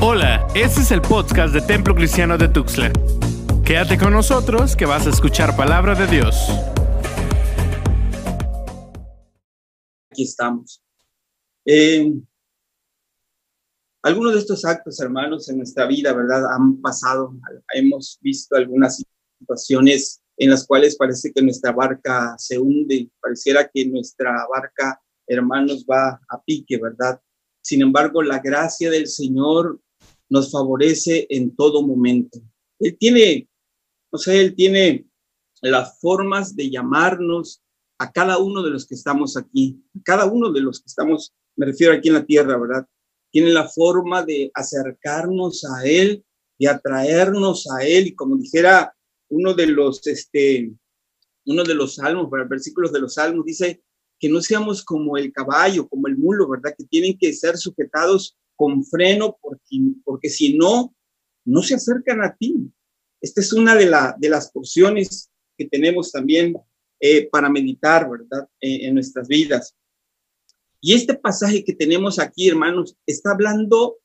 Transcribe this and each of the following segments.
Hola, este es el podcast de Templo Cristiano de Tuxtla. Quédate con nosotros que vas a escuchar palabra de Dios. Aquí estamos. Eh, algunos de estos actos, hermanos, en nuestra vida, ¿verdad? Han pasado, hemos visto algunas situaciones en las cuales parece que nuestra barca se hunde, pareciera que nuestra barca, hermanos, va a pique, ¿verdad? Sin embargo, la gracia del Señor nos favorece en todo momento. Él tiene, no sé, Él tiene las formas de llamarnos a cada uno de los que estamos aquí, a cada uno de los que estamos, me refiero aquí en la tierra, ¿verdad? Tiene la forma de acercarnos a Él, de atraernos a Él, y como dijera uno de los, este, uno de los salmos, versículos de los salmos, dice que no seamos como el caballo, como el mulo, ¿verdad? Que tienen que ser sujetados con freno porque, porque si no, no se acercan a ti. Esta es una de, la, de las porciones que tenemos también eh, para meditar, ¿verdad? Eh, en nuestras vidas. Y este pasaje que tenemos aquí, hermanos, está hablando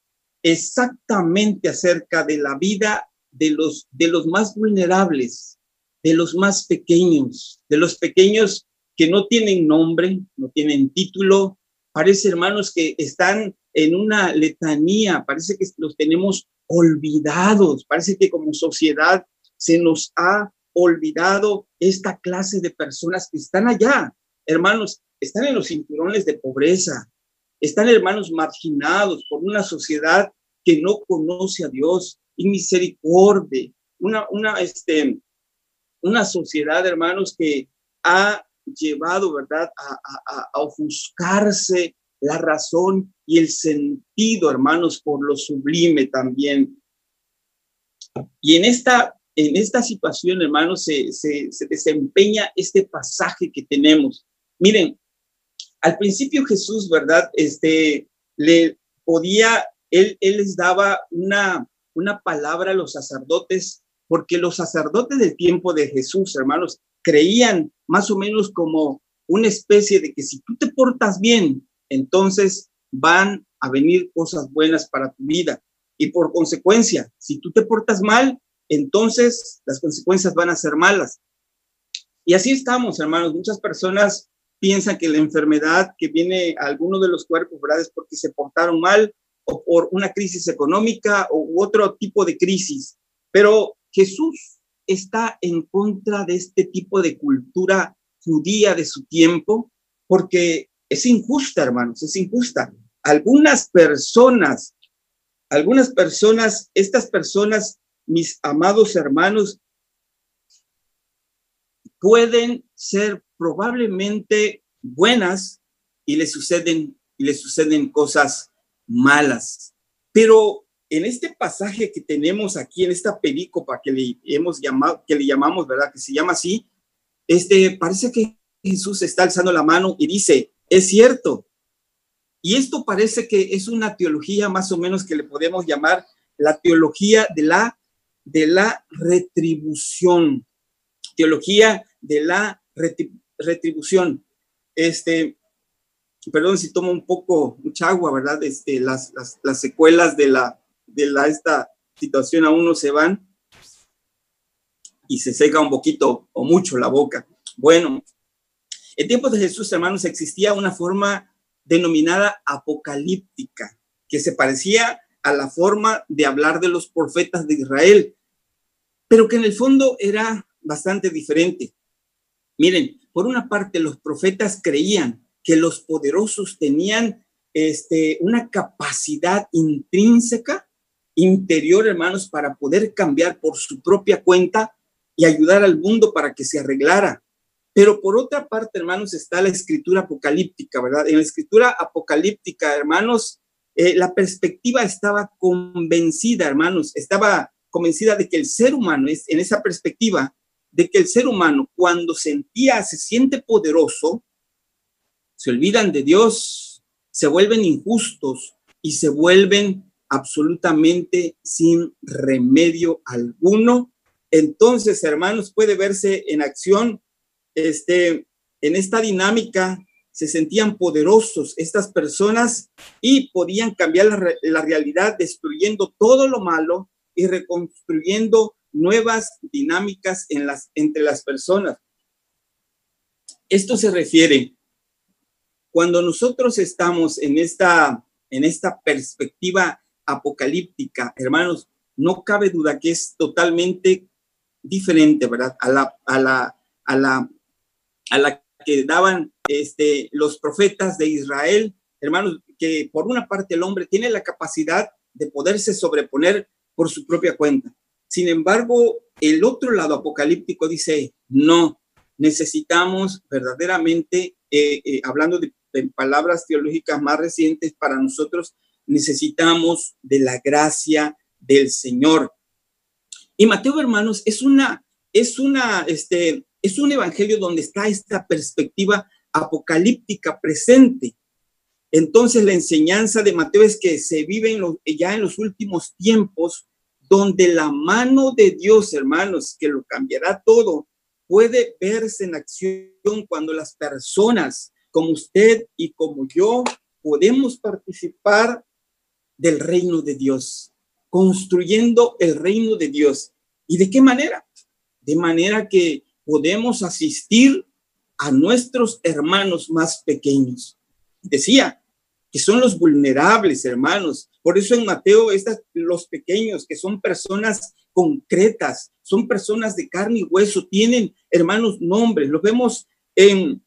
exactamente acerca de la vida de los, de los más vulnerables, de los más pequeños, de los pequeños que no tienen nombre, no tienen título. Parece, hermanos, que están en una letanía, parece que los tenemos olvidados, parece que como sociedad se nos ha olvidado esta clase de personas que están allá. Hermanos, están en los cinturones de pobreza, están hermanos marginados por una sociedad que no conoce a Dios y misericordia, una, una, este, una sociedad, hermanos, que ha llevado, ¿verdad?, a, a ofuscarse la razón y el sentido, hermanos, por lo sublime también. Y en esta, en esta situación, hermanos, se, se, se desempeña este pasaje que tenemos. Miren, al principio Jesús, ¿verdad? Este, le podía, él, él les daba una, una palabra a los sacerdotes, porque los sacerdotes del tiempo de Jesús, hermanos, creían más o menos como una especie de que si tú te portas bien, entonces van a venir cosas buenas para tu vida. Y por consecuencia, si tú te portas mal, entonces las consecuencias van a ser malas. Y así estamos, hermanos. Muchas personas piensan que la enfermedad que viene a alguno de los cuerpos, ¿verdad? Es porque se portaron mal o por una crisis económica u otro tipo de crisis. Pero Jesús está en contra de este tipo de cultura judía de su tiempo, porque es injusta, hermanos, es injusta. Algunas personas, algunas personas, estas personas, mis amados hermanos, pueden ser probablemente buenas y le suceden suceden cosas malas. Pero en este pasaje que tenemos aquí en esta película que le hemos llamado que le llamamos, ¿verdad? Que se llama así, este parece que Jesús está alzando la mano y dice, es cierto. Y esto parece que es una teología más o menos que le podemos llamar la teología de la, de la retribución. Teología de la retribución. Este, perdón si tomo un poco, mucha agua, ¿verdad? Este, las, las, secuelas de la, de la, esta situación aún no se van y se seca un poquito o mucho la boca. Bueno, en tiempos de Jesús, hermanos, existía una forma denominada apocalíptica, que se parecía a la forma de hablar de los profetas de Israel, pero que en el fondo era bastante diferente. Miren, por una parte, los profetas creían que los poderosos tenían este, una capacidad intrínseca, interior, hermanos, para poder cambiar por su propia cuenta y ayudar al mundo para que se arreglara. Pero por otra parte, hermanos, está la escritura apocalíptica, ¿verdad? En la escritura apocalíptica, hermanos, eh, la perspectiva estaba convencida, hermanos, estaba convencida de que el ser humano es en esa perspectiva de que el ser humano cuando sentía, se siente poderoso, se olvidan de Dios, se vuelven injustos y se vuelven absolutamente sin remedio alguno. Entonces, hermanos, puede verse en acción este, en esta dinámica se sentían poderosos estas personas y podían cambiar la, realidad destruyendo todo lo malo y reconstruyendo nuevas dinámicas en las, entre las personas. Esto se refiere cuando nosotros estamos en esta, en esta perspectiva apocalíptica, hermanos, no cabe duda que es totalmente diferente, ¿verdad? A la, a la, a la, a la que daban este, los profetas de Israel, hermanos, que por una parte el hombre tiene la capacidad de poderse sobreponer por su propia cuenta. Sin embargo, el otro lado apocalíptico dice, no, necesitamos verdaderamente, eh, eh, hablando de, de palabras teológicas más recientes para nosotros, necesitamos de la gracia del Señor. Y Mateo, hermanos, es una, es una, este, es un evangelio donde está esta perspectiva apocalíptica presente. Entonces la enseñanza de Mateo es que se vive ya en los últimos tiempos donde la mano de Dios, hermanos, que lo cambiará todo, puede verse en acción cuando las personas como usted y como yo podemos participar del reino de Dios, construyendo el reino de Dios. ¿Y de qué manera? De manera que podemos asistir a nuestros hermanos más pequeños. Decía que son los vulnerables, hermanos, por eso en Mateo, estas, los pequeños, que son personas concretas, son personas de carne y hueso, tienen, hermanos, nombres. Los vemos en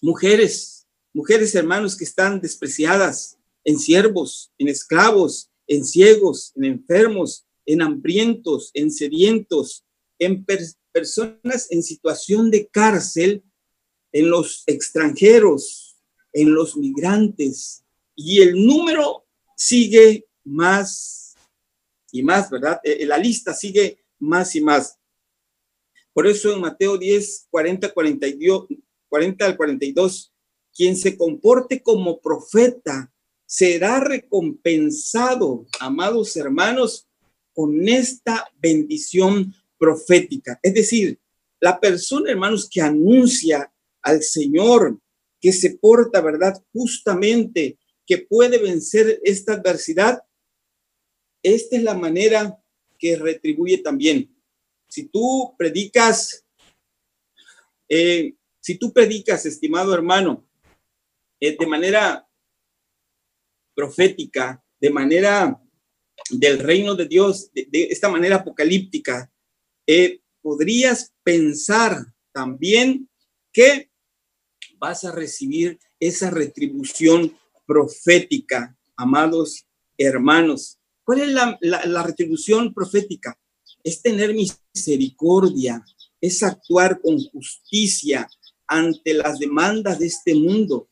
mujeres, mujeres, hermanos, que están despreciadas, en siervos, en esclavos, en ciegos, en enfermos, en hambrientos, en sedientos, en personas en situación de cárcel, en los extranjeros, en los migrantes. Y el número sigue más y más, ¿verdad? Eh, eh, la lista sigue más y más. Por eso en Mateo 10, 40, 42, 40 al 42, quien se comporte como profeta será recompensado, amados hermanos, con esta bendición profética. Es decir, la persona, hermanos, que anuncia al Señor, que se porta, ¿verdad? Justamente que puede vencer esta adversidad, esta es la manera que retribuye también. Si tú predicas, eh, si tú predicas, estimado hermano, eh, de manera profética, de manera del reino de Dios, de, esta manera apocalíptica, eh, podrías pensar también que vas a recibir esa retribución profética, amados hermanos. ¿Cuál es la, retribución profética? Es tener misericordia, es actuar con justicia ante las demandas de este mundo.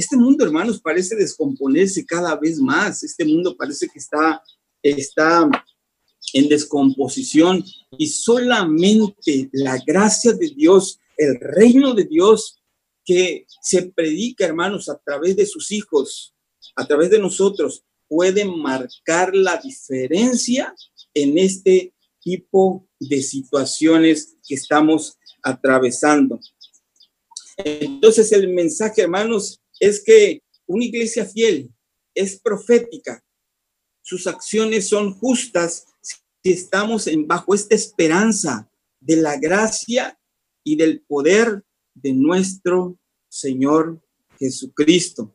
Este mundo, hermanos, parece descomponerse cada vez más. Este mundo parece que está, está en descomposición y solamente la gracia de Dios, el reino de Dios que se predica, hermanos, a través de sus hijos, a través de nosotros, puede marcar la diferencia en este tipo de situaciones que estamos atravesando. Entonces el mensaje, hermanos, es que una iglesia fiel es profética. Sus acciones son justas si estamos en, bajo esta esperanza de la gracia y del poder de nuestro Señor Jesucristo.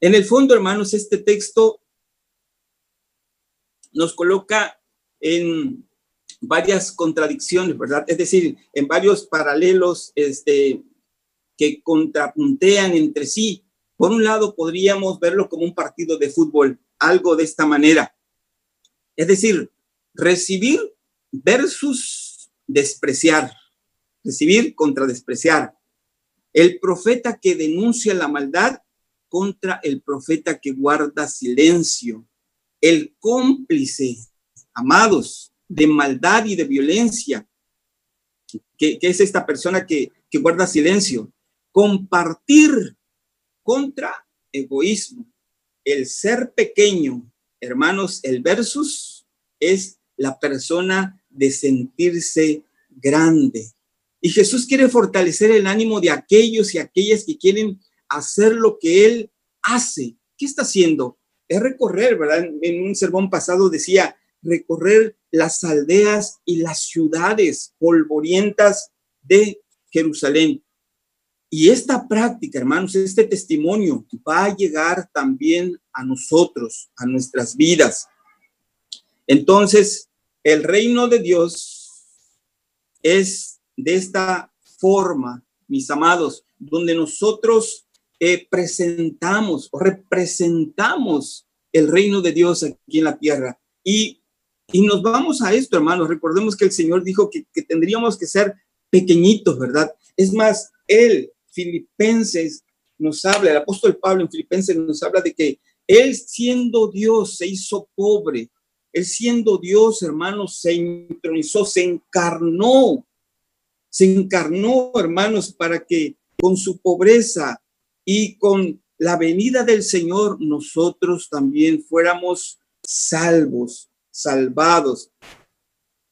En el fondo, hermanos, este texto nos coloca en varias contradicciones, ¿verdad? Es decir, en varios paralelos este, que contrapuntean entre sí. Por un lado, podríamos verlo como un partido de fútbol, algo de esta manera. Es decir, recibir versus despreciar, recibir contra despreciar el profeta que denuncia la maldad contra el profeta que guarda silencio, el cómplice, amados, de maldad y de violencia, que, es esta persona que, que guarda silencio, compartir contra egoísmo, el ser pequeño, hermanos, el versus es la persona de sentirse grande, Y Jesús quiere fortalecer el ánimo de aquellos y aquellas que quieren hacer lo que Él hace. ¿Qué está haciendo? Es recorrer, ¿verdad? En un sermón pasado decía, recorrer las aldeas y las ciudades polvorientas de Jerusalén. Y esta práctica, hermanos, este testimonio va a llegar también a nosotros, a nuestras vidas. Entonces, el reino de Dios es de esta forma, mis amados, donde nosotros eh, presentamos o representamos el reino de Dios aquí en la tierra. Y, y nos vamos a esto, hermanos. Recordemos que el Señor dijo que, que tendríamos que ser pequeñitos, ¿verdad? Es más, Él Filipenses nos habla, el apóstol Pablo en Filipenses nos habla de que él siendo Dios se hizo pobre. Él siendo Dios, hermanos, se intronizó, se encarnó. Se encarnó, hermanos, para que con su pobreza y con la venida del Señor nosotros también fuéramos salvos, salvados.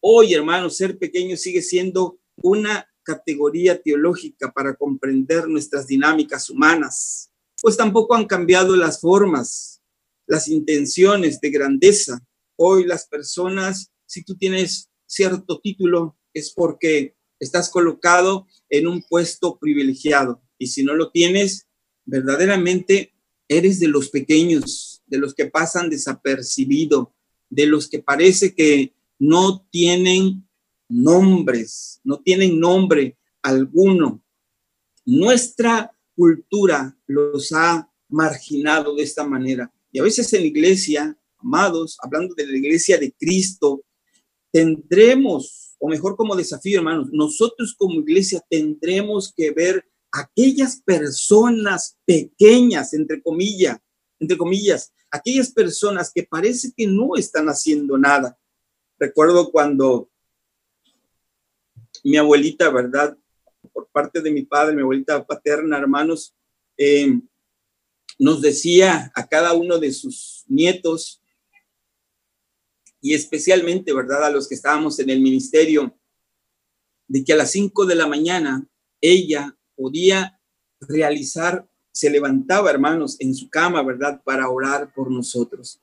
Hoy, hermanos, ser pequeño sigue siendo una categoría teológica para comprender nuestras dinámicas humanas, pues tampoco han cambiado las formas, las intenciones de grandeza. Hoy las personas, si tú tienes cierto título, es porque estás colocado en un puesto privilegiado. Y si no lo tienes, verdaderamente eres de los pequeños, de los que pasan desapercibido, de los que parece que no tienen nombres, no tienen nombre alguno. Nuestra cultura los ha marginado de esta manera. Y a veces en la iglesia, amados, hablando de la iglesia de Cristo, tendremos, o mejor como desafío, hermanos, nosotros como iglesia tendremos que ver aquellas personas pequeñas, entre comillas, entre comillas, aquellas personas que parece que no están haciendo nada. Recuerdo cuando mi abuelita, ¿verdad? Por parte de mi padre, mi abuelita paterna, hermanos, eh, nos decía a cada uno de sus nietos, y especialmente, ¿verdad? A los que estábamos en el ministerio, de que a las 5 de la mañana ella podía realizar, se levantaba, hermanos, en su cama, ¿verdad? Para orar por nosotros.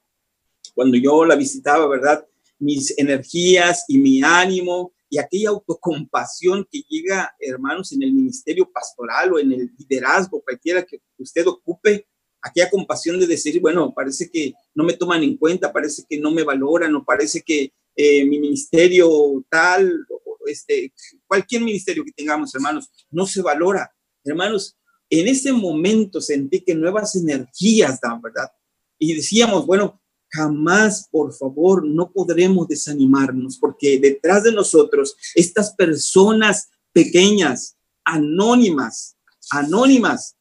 Cuando yo la visitaba, ¿verdad? Mis energías y mi ánimo y aquella autocompasión que llega, hermanos, en el ministerio pastoral o en el liderazgo, cualquiera que usted ocupe, aquella compasión de decir, bueno, parece que no me toman en cuenta, parece que no me valoran, o parece que eh, mi ministerio tal, este, cualquier ministerio que tengamos, hermanos, no se valora. Hermanos, en ese momento sentí que nuevas energías dan, ¿verdad? Y decíamos, bueno, jamás, por favor, no podremos desanimarnos, porque detrás de nosotros, estas personas pequeñas, anónimas, anónimas,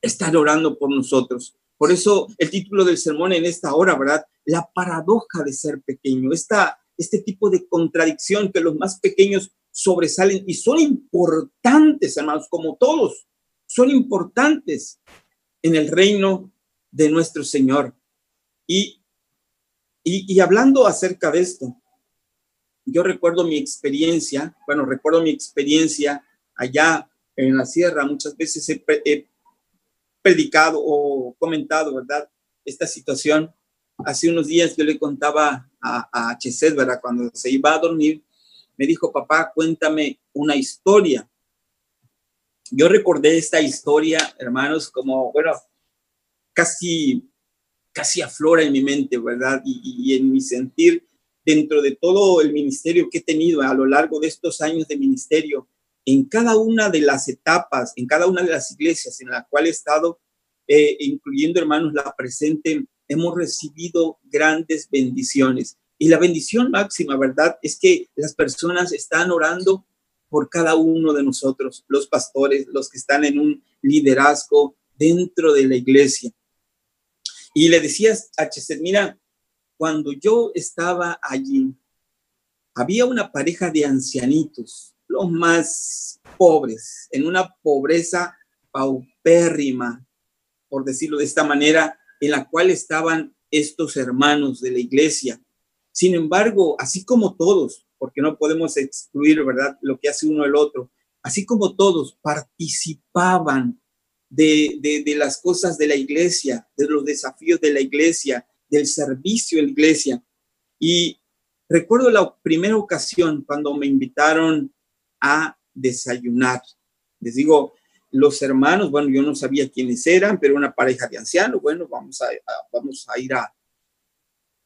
están orando por nosotros. Por eso el título del sermón en esta hora, ¿verdad? La paradoja de ser pequeño, esta, este tipo de contradicción que los más pequeños sobresalen y son importantes, hermanos, como todos, son importantes en el reino de nuestro Señor. Y, y, hablando acerca de esto, yo recuerdo mi experiencia, bueno, recuerdo mi experiencia allá en la sierra, muchas veces he, predicado o comentado, ¿verdad? Esta situación. Hace unos días yo le contaba a, a Chesed, ¿verdad? Cuando se iba a dormir, me dijo, papá, cuéntame una historia. Yo recordé esta historia, hermanos, como, bueno, casi casi aflora en mi mente, ¿verdad? Y, en mi sentir dentro de todo el ministerio que he tenido a lo largo de estos años de ministerio, en cada una de las etapas, en cada una de las iglesias en la cual he estado, eh, incluyendo hermanos la presente, hemos recibido grandes bendiciones. Y la bendición máxima, ¿verdad? Es que las personas están orando por cada uno de nosotros, los pastores, los que están en un liderazgo dentro de la iglesia. Y le decías a Chester, mira, cuando yo estaba allí, había una pareja de ancianitos, los más pobres, en una pobreza paupérrima, por decirlo de esta manera, en la cual estaban estos hermanos de la iglesia. Sin embargo, así como todos, porque no podemos excluir, ¿verdad?, lo que hace uno el otro. Así como todos participaban de, de, las cosas de la iglesia, de los desafíos de la iglesia, del servicio de la iglesia. Y recuerdo la primera ocasión cuando me invitaron a desayunar. Les digo, los hermanos, bueno, yo no sabía quiénes eran, pero una pareja de ancianos, bueno, vamos a, vamos a ir a,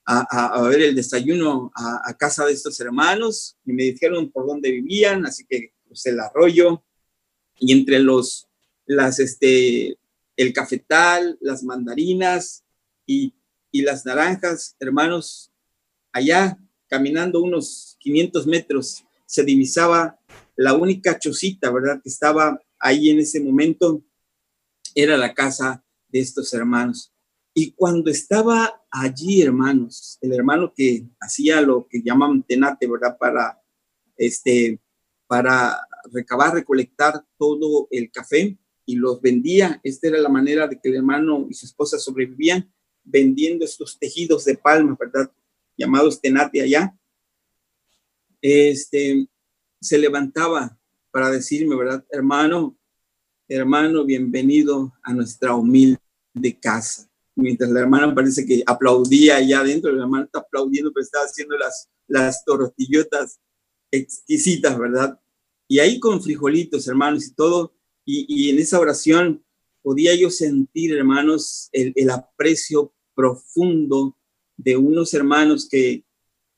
a, ver el desayuno a, casa de estos hermanos y me dijeron por dónde vivían, así que crucé el arroyo y entre los, las, este, el cafetal, las mandarinas y, y las naranjas, hermanos, allá caminando unos 500 metros se divisaba la única chocita, ¿verdad? Que estaba ahí en ese momento, era la casa de estos hermanos. Y cuando estaba allí, hermanos, el hermano que hacía lo que llaman tenate, ¿verdad? Para, este, para recabar, recolectar todo el café y los vendía. Esta era la manera de que el hermano y su esposa sobrevivían vendiendo estos tejidos de palma, ¿verdad? Llamados tenate allá. Este, se levantaba para decirme, ¿verdad? Hermano, hermano, bienvenido a nuestra humilde casa. Mientras la hermana parece que aplaudía allá adentro, la hermana está aplaudiendo, pero está haciendo las, las tortillotas exquisitas, ¿verdad? Y ahí con frijolitos, hermanos, y todo, y, en esa oración podía yo sentir, hermanos, el, el aprecio profundo de unos hermanos que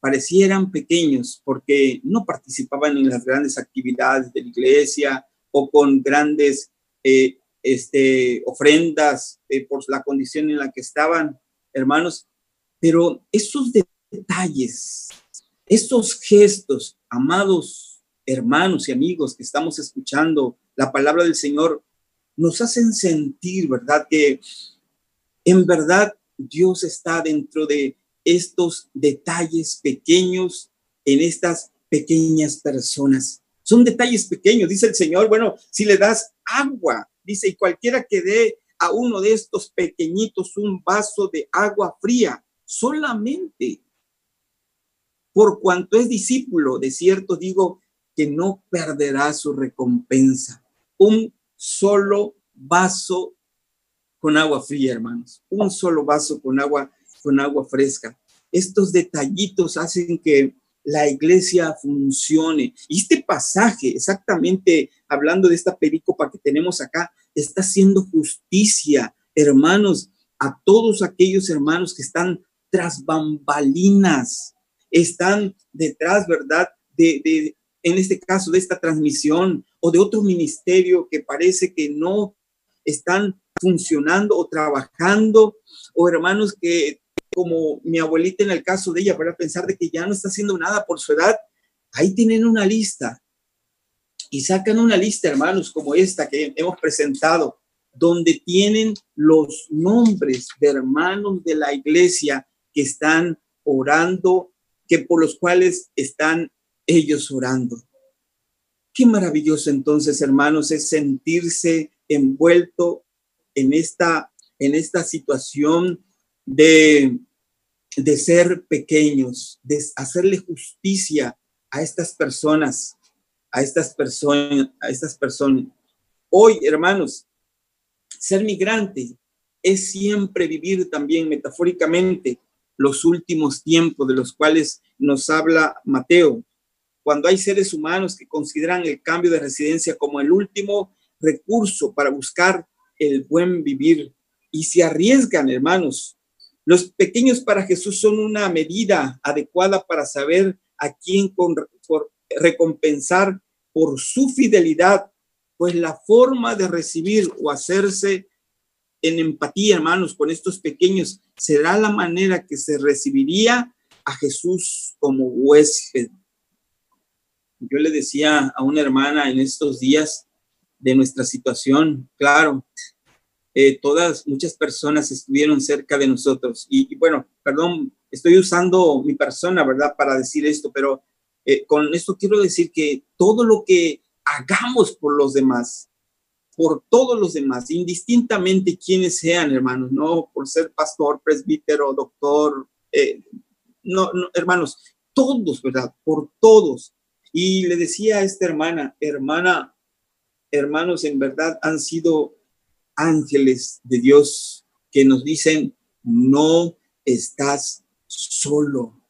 parecieran pequeños porque no participaban en las grandes actividades de la iglesia o con grandes eh, este, ofrendas eh, por la condición en la que estaban, hermanos. Pero esos detalles, esos gestos, amados hermanos y amigos que estamos escuchando la palabra del Señor, nos hacen sentir, ¿verdad? Que en verdad Dios está dentro de estos detalles pequeños en estas pequeñas personas. Son detalles pequeños, dice el Señor. Bueno, si le das agua, dice, y cualquiera que dé a uno de estos pequeñitos un vaso de agua fría, solamente por cuanto es discípulo, de cierto digo que no perderá su recompensa. Un solo vaso con agua fría, hermanos. Un solo vaso con agua con agua fresca. Estos detallitos hacen que la iglesia funcione. Y este pasaje, exactamente hablando de esta pericopa que tenemos acá, está haciendo justicia, hermanos, a todos aquellos hermanos que están tras bambalinas, están detrás, ¿verdad? De, en este caso, de esta transmisión o de otro ministerio que parece que no están funcionando o trabajando, o hermanos que como mi abuelita en el caso de ella, para pensar de que ya no está haciendo nada por su edad, ahí tienen una lista. Y sacan una lista, hermanos, como esta que hemos presentado, donde tienen los nombres de hermanos de la iglesia que están orando, que por los cuales están ellos orando. Qué maravilloso entonces, hermanos, es sentirse envuelto en esta, en esta situación de, de ser pequeños, de hacerle justicia a estas personas, a estas personas, a estas personas. Hoy, hermanos, ser migrante es siempre vivir también metafóricamente los últimos tiempos de los cuales nos habla Mateo, cuando hay seres humanos que consideran el cambio de residencia como el último recurso para buscar el buen vivir y se arriesgan, hermanos, los pequeños para Jesús son una medida adecuada para saber a quién recompensar por su fidelidad, pues la forma de recibir o hacerse en empatía, hermanos, con estos pequeños será la manera que se recibiría a Jesús como huésped. Yo le decía a una hermana en estos días de nuestra situación, claro, eh, todas, muchas personas estuvieron cerca de nosotros. Y, bueno, perdón, estoy usando mi persona, ¿verdad?, para decir esto, pero eh, con esto quiero decir que todo lo que hagamos por los demás, por todos los demás, indistintamente quienes sean, hermanos, no por ser pastor, presbítero, doctor, eh, no, no, hermanos, todos, ¿verdad? Por todos. Y le decía a esta hermana, hermana, hermanos, en verdad han sido ángeles de Dios que nos dicen, no estás solo,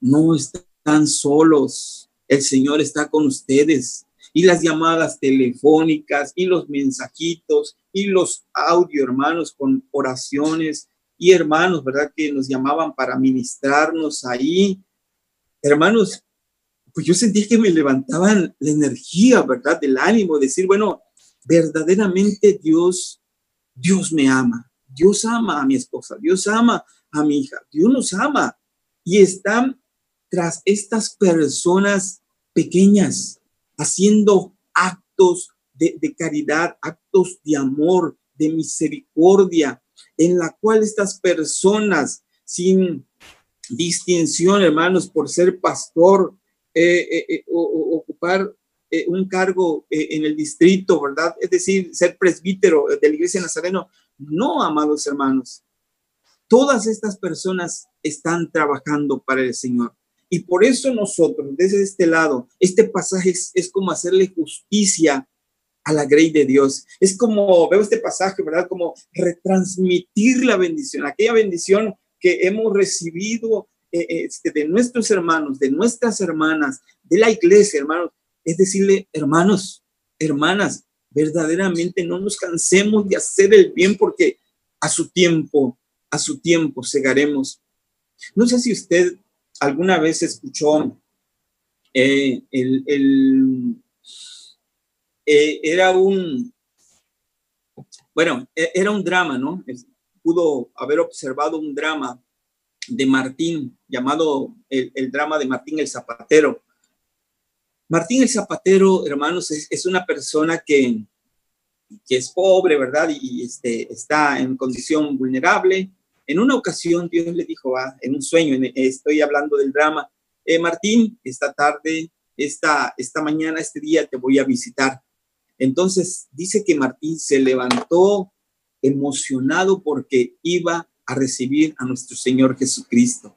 no están solos, el Señor está con ustedes. Y las llamadas telefónicas y los mensajitos y los audio hermanos con oraciones y hermanos, ¿verdad? Que nos llamaban para ministrarnos ahí. Hermanos, pues yo sentí que me levantaban la energía, ¿verdad? Del ánimo, decir, bueno, verdaderamente Dios, Dios me ama. Dios ama a mi esposa, Dios ama a mi hija, Dios nos ama. Y están tras estas personas pequeñas, haciendo actos de, de caridad, actos de amor, de misericordia, en la cual estas personas, sin distinción, hermanos, por ser pastor, ocupar un cargo en el distrito, ¿verdad? Es decir, ser presbítero de la iglesia nazareno. No, amados hermanos. Todas estas personas están trabajando para el Señor. Y por eso nosotros, desde este lado, este pasaje es, es como hacerle justicia a la grey de Dios. Es como, veo este pasaje, ¿verdad? Como retransmitir la bendición, aquella bendición que hemos recibido eh, este, de nuestros hermanos, de nuestras hermanas, de la iglesia, hermanos. Es decirle, hermanos, hermanas, verdaderamente no nos cansemos de hacer el bien porque a su tiempo, a su tiempo segaremos. No sé si usted alguna vez escuchó eh, el eh, era un, bueno, e, era un drama, ¿no? Pudo haber observado un drama de Martín, llamado el, drama de Martín el Zapatero. Martín el Zapatero, hermanos, es, una persona que, que, es pobre, ¿verdad? Y, este, está en condición vulnerable. En una ocasión Dios le dijo, ah, en un sueño, estoy hablando del drama, eh, Martín, esta tarde, esta, esta mañana, este día te voy a visitar. Entonces dice que Martín se levantó emocionado porque iba a recibir a nuestro Señor Jesucristo.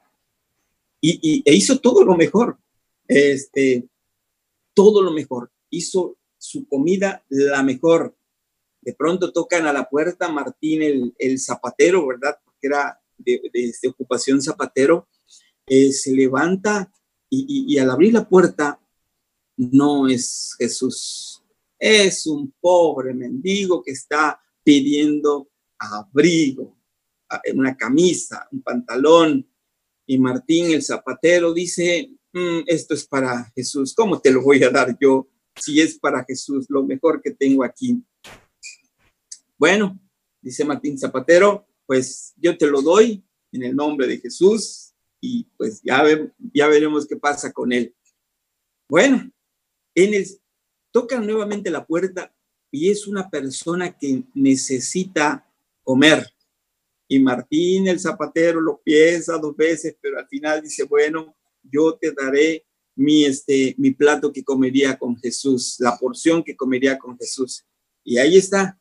Y, e hizo todo lo mejor, este, todo lo mejor. Hizo su comida la mejor. De pronto tocan a la puerta Martín el, zapatero, ¿verdad? Porque era de, ocupación zapatero. Eh, se levanta y al abrir la puerta, no es Jesús es un pobre mendigo que está pidiendo abrigo, una camisa, un pantalón. Y Martín, el zapatero, dice, mm, esto es para Jesús. ¿Cómo te lo voy a dar yo si es para Jesús lo mejor que tengo aquí? Bueno, dice Martín Zapatero, pues yo te lo doy en el nombre de Jesús y pues ya, ya veremos qué pasa con él. Bueno, en el, tocan nuevamente la puerta y es una persona que necesita comer. Y Martín el zapatero lo piensa dos veces, pero al final dice, bueno, yo te daré mi, este, mi plato que comería con Jesús, la porción que comería con Jesús. Y ahí está.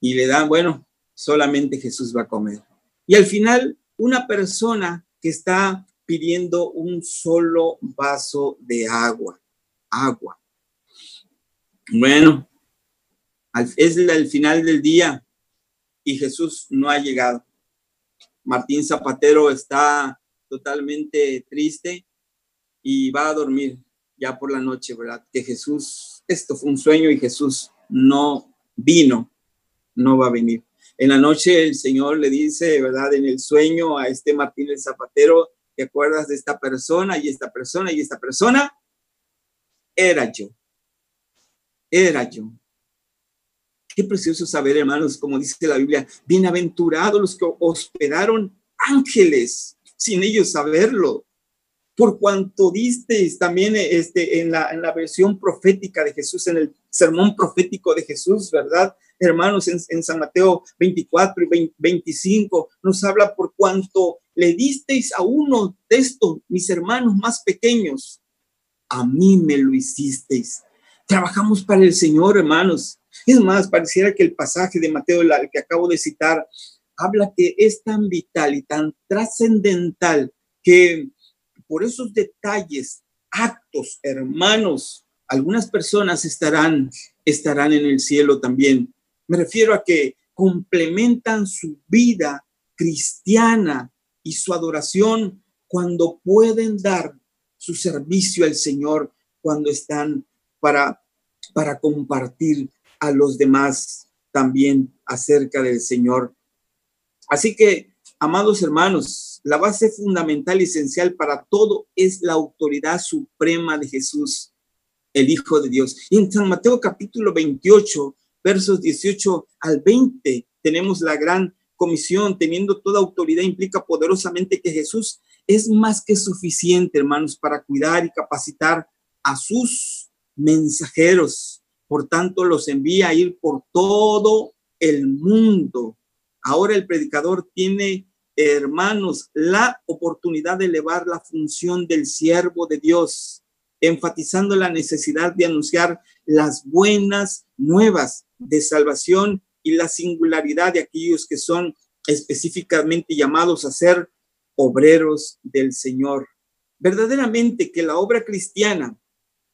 Y le dan, bueno, solamente Jesús va a comer. Y al final, una persona que está pidiendo un solo vaso de agua, agua. Bueno, es el final del día y Jesús no ha llegado. Martín Zapatero está totalmente triste y va a dormir ya por la noche, ¿verdad? Que Jesús, esto fue un sueño y Jesús no vino, no va a venir. En la noche el Señor le dice, ¿verdad? En el sueño a este Martín Zapatero, ¿te acuerdas de esta persona y esta persona y esta persona? Era yo era yo. Qué precioso saber, hermanos, como dice la Biblia, bienaventurados los que hospedaron ángeles sin ellos saberlo. Por cuanto disteis también este, en, la, en la versión profética de Jesús, en el sermón profético de Jesús, ¿verdad? Hermanos, en, San Mateo 24 y 25 nos habla por cuanto le disteis a uno de estos, mis hermanos más pequeños, a mí me lo hicisteis. Trabajamos para el Señor, hermanos. Es más, pareciera que el pasaje de Mateo, el que acabo de citar, habla que es tan vital y tan trascendental que por esos detalles, actos, hermanos, algunas personas estarán, estarán en el cielo también. Me refiero a que complementan su vida cristiana y su adoración cuando pueden dar su servicio al Señor, cuando están para, para compartir a los demás también acerca del Señor. Así que, amados hermanos, la base fundamental y esencial para todo es la autoridad suprema de Jesús el Hijo de Dios. Y en San Mateo capítulo 28, versos 18 al 20, tenemos la gran comisión, teniendo toda autoridad, implica poderosamente que Jesús es más que suficiente, hermanos, para cuidar y capacitar a sus mensajeros. Por tanto, los envía a ir por todo el mundo. Ahora el predicador tiene, hermanos, la oportunidad de elevar la función del siervo de Dios enfatizando la necesidad de anunciar las buenas nuevas de salvación y la singularidad de aquellos que son específicamente llamados a ser obreros del Señor. Verdaderamente que la obra cristiana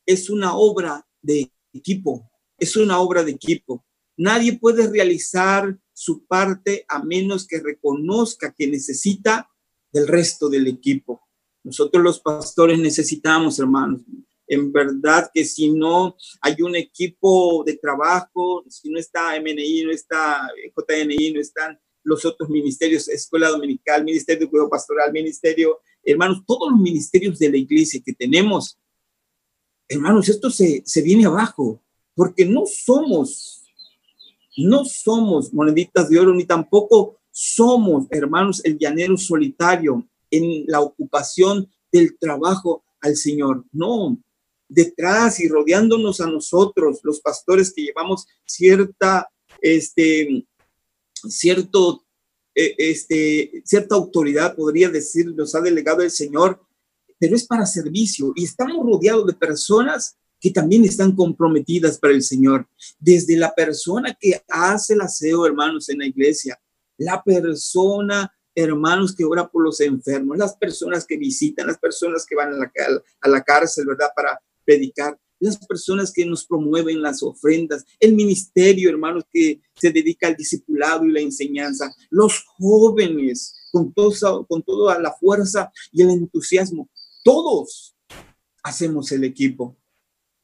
es una obra de equipo, es una obra de equipo. Nadie puede realizar su parte a menos que reconozca que necesita del resto del equipo. Nosotros los pastores necesitamos, hermanos, en verdad que si no hay un equipo de trabajo, si no está MNI, no está JNI, no están los otros ministerios, Escuela Dominical, Ministerio de Cuidado Pastoral, Ministerio, hermanos, todos los ministerios de la iglesia que tenemos, hermanos, esto se, se viene abajo, porque no somos, no somos moneditas de oro, ni tampoco somos, hermanos, el llanero solitario, en la ocupación del trabajo al Señor. No, detrás y rodeándonos a nosotros, los pastores que llevamos cierta, este, cierto, eh, este, cierta autoridad, podría decir, nos ha delegado el Señor, pero es para servicio y estamos rodeados de personas que también están comprometidas para el Señor. Desde la persona que hace el aseo, hermanos, en la iglesia, la persona hermanos que ora por los enfermos, las personas que visitan, las personas que van a la, a la cárcel, ¿verdad? Para predicar, las personas que nos promueven las ofrendas, el ministerio, hermanos, que se dedica al discipulado y la enseñanza, los jóvenes, con, todo, con toda la fuerza y el entusiasmo, todos hacemos el equipo.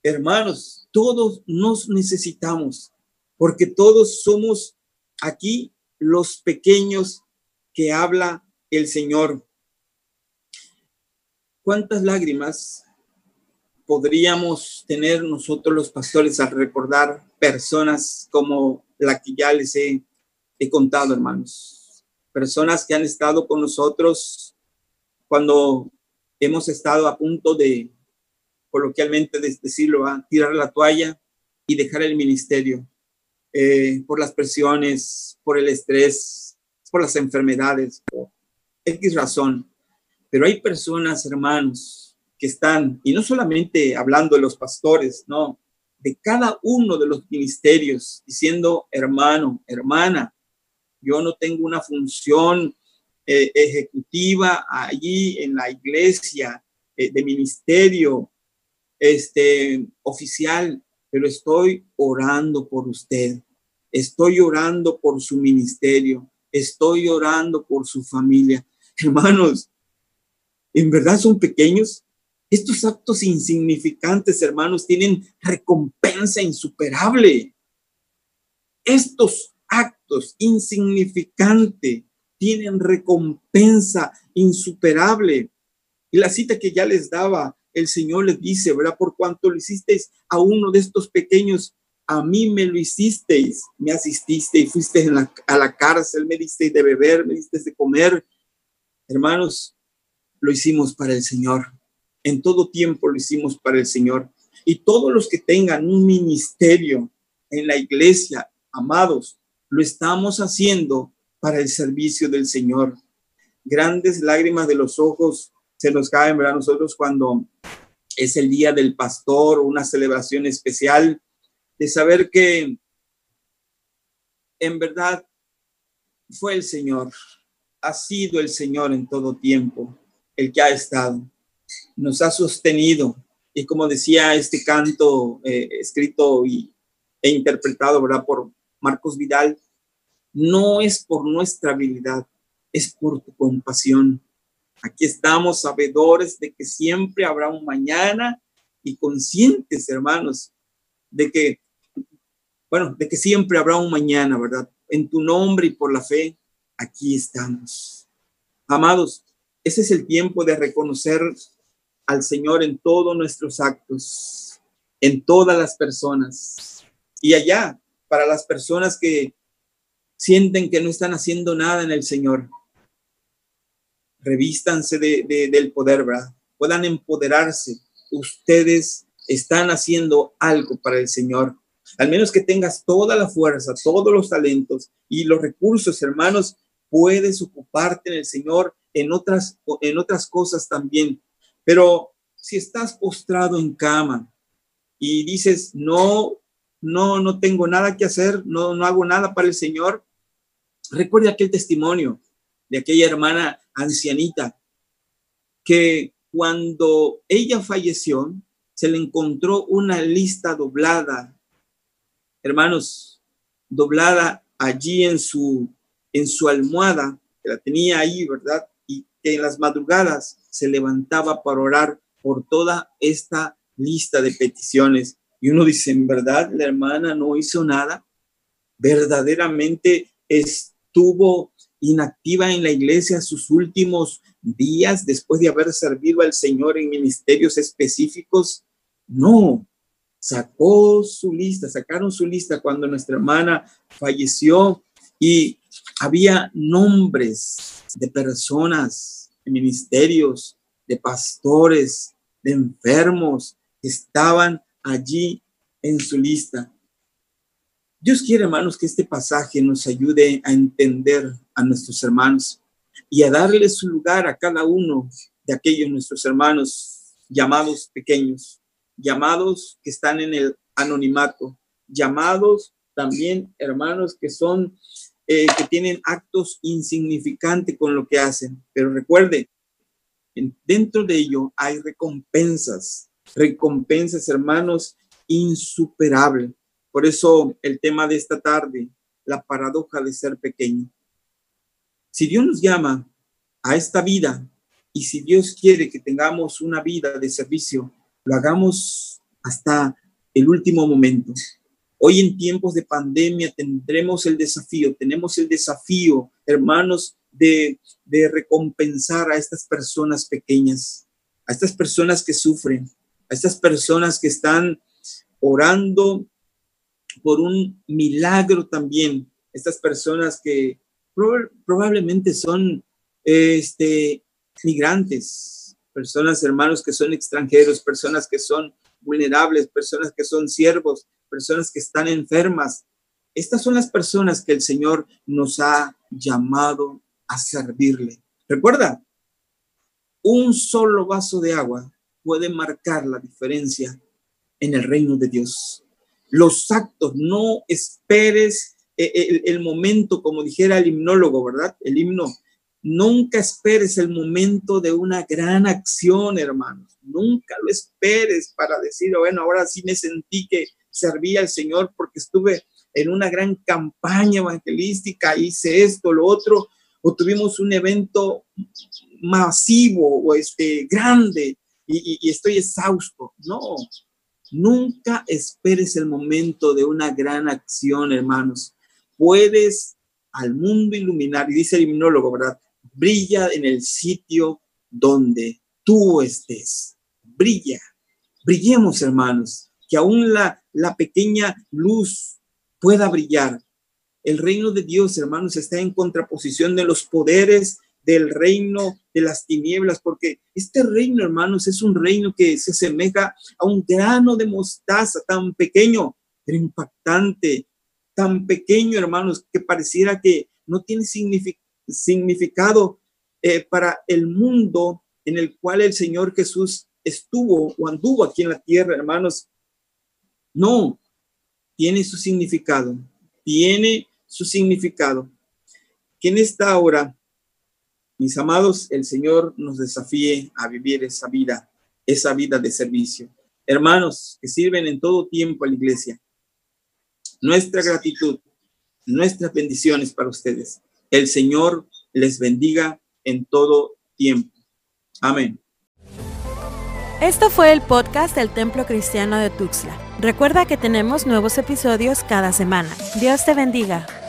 Hermanos, todos nos necesitamos, porque todos somos aquí los pequeños que habla el Señor. ¿Cuántas lágrimas podríamos tener nosotros los pastores al recordar personas como la que ya les he, contado, hermanos? Personas que han estado con nosotros cuando hemos estado a punto de, coloquialmente decirlo, a tirar la toalla y dejar el ministerio eh, por las presiones, por el estrés, por las enfermedades, por X razón. Pero hay personas, hermanos, que están, y no solamente hablando de los pastores, no, de cada uno de los ministerios, diciendo, hermano, hermana, yo no tengo una función eh, ejecutiva allí en la iglesia eh, de ministerio este, oficial, pero estoy orando por usted, estoy orando por su ministerio, estoy orando por su familia. Hermanos, en verdad son pequeños. Estos actos insignificantes, hermanos, tienen recompensa insuperable. Estos actos insignificantes tienen recompensa insuperable. Y la cita que ya les daba, el Señor les dice, ¿verdad? Por cuanto lo hicisteis a uno de estos pequeños, a mí me lo hicisteis, me asististeis, fuiste a la cárcel, me disteis de beber, me disteis de comer. Hermanos, lo hicimos para el Señor. En todo tiempo lo hicimos para el Señor. Y todos los que tengan un ministerio en la iglesia, amados, lo estamos haciendo para el servicio del Señor. Grandes lágrimas de los ojos se nos caen, ¿verdad? Nosotros cuando es el día del pastor una celebración especial, de saber que en verdad fue el Señor, ha sido el Señor en todo tiempo, el que ha estado. nos ha sostenido. Y como decía este canto eh, escrito y, e interpretado, ¿verdad? Por Marcos Vidal, no es por nuestra habilidad, es por tu compasión. Aquí estamos sabedores de que siempre habrá un mañana y conscientes, hermanos, de que, bueno, de que siempre habrá un mañana, ¿verdad? En tu nombre y por la fe, aquí estamos. Amados, ese es el tiempo de reconocer al Señor en todos nuestros actos, en todas las personas. Y allá, para las personas que sienten que no están haciendo nada en el Señor, revístanse de, del poder. Puedan empoderarse. Ustedes están haciendo algo para el Señor. Al menos que tengas toda la fuerza, todos los talentos y los recursos, hermanos, puedes ocuparte en el Señor en otras, en otras cosas también. Pero si estás postrado en cama y dices, no, no, no tengo nada que hacer, no, no hago nada para el Señor, recuerda aquel testimonio de aquella hermana ancianita que cuando ella falleció, se le encontró una lista doblada, hermanos, doblada allí en su, en su almohada, que la tenía ahí, ¿verdad? Y que en las madrugadas se levantaba para orar por toda esta lista de peticiones. Y uno dice, en verdad, la hermana no hizo nada, verdaderamente estuvo inactiva en la iglesia sus últimos días después de haber servido al Señor en ministerios específicos. No, sacó su lista, sacaron su lista cuando nuestra hermana falleció y había nombres de personas, de ministerios, de pastores, de enfermos que estaban allí en su lista. Dios quiere, hermanos, que este pasaje nos ayude a entender a nuestros hermanos y a darle su lugar a cada uno de aquellos nuestros hermanos llamados pequeños, llamados que están en el anonimato, llamados también hermanos que son, eh, que tienen actos insignificantes con lo que hacen. Pero recuerde, dentro de ello hay recompensas, recompensas, hermanos, insuperables por eso el tema de esta tarde, la paradoja de ser pequeño. Si Dios nos llama a esta vida y si Dios quiere que tengamos una vida de servicio, lo hagamos hasta el último momento. Hoy en tiempos de pandemia tendremos el desafío, tenemos el desafío, hermanos, de, de recompensar a estas personas pequeñas, a estas personas que sufren, a estas personas que están orando por un milagro también. Estas personas que probablemente son este, migrantes, personas, hermanos que son extranjeros, personas que son vulnerables, personas que son siervos, personas que están enfermas. Estas son las personas que el Señor nos ha llamado a servirle. Recuerda, un solo vaso de agua puede marcar la diferencia en el reino de Dios los actos, no esperes eh, el, momento, como dijera el himnólogo, ¿verdad? El himno, nunca esperes el momento de una gran acción, hermanos, nunca lo esperes para decir, bueno, ahora sí me sentí que servía al Señor porque estuve en una gran campaña evangelística, hice esto, lo otro, o tuvimos un evento masivo o este grande y, y estoy exhausto. No, Nunca esperes el momento de una gran acción, hermanos. Puedes al mundo iluminar, y dice el himnólogo, ¿verdad? Brilla en el sitio donde tú estés. Brilla. Brillemos, hermanos, que aún la, la pequeña luz pueda brillar. El reino de Dios, hermanos, está en contraposición de los poderes del reino de las tinieblas, porque este reino, hermanos, es un reino que se asemeja a un grano de mostaza tan pequeño, pero impactante, tan pequeño, hermanos, que pareciera que no tiene significado eh, para el mundo en el cual el Señor Jesús estuvo o anduvo aquí en la tierra, hermanos. No, tiene su significado, tiene su significado. Que en esta hora mis amados, el Señor nos desafíe a vivir esa vida esa vida de servicio. Hermanos que sirven en todo tiempo a la iglesia, nuestra gratitud, nuestras bendiciones para ustedes. El Señor les bendiga en todo tiempo. Amén. Esto fue el podcast del Templo Cristiano de Tuxtla. Recuerda que tenemos nuevos episodios cada semana. Dios te bendiga.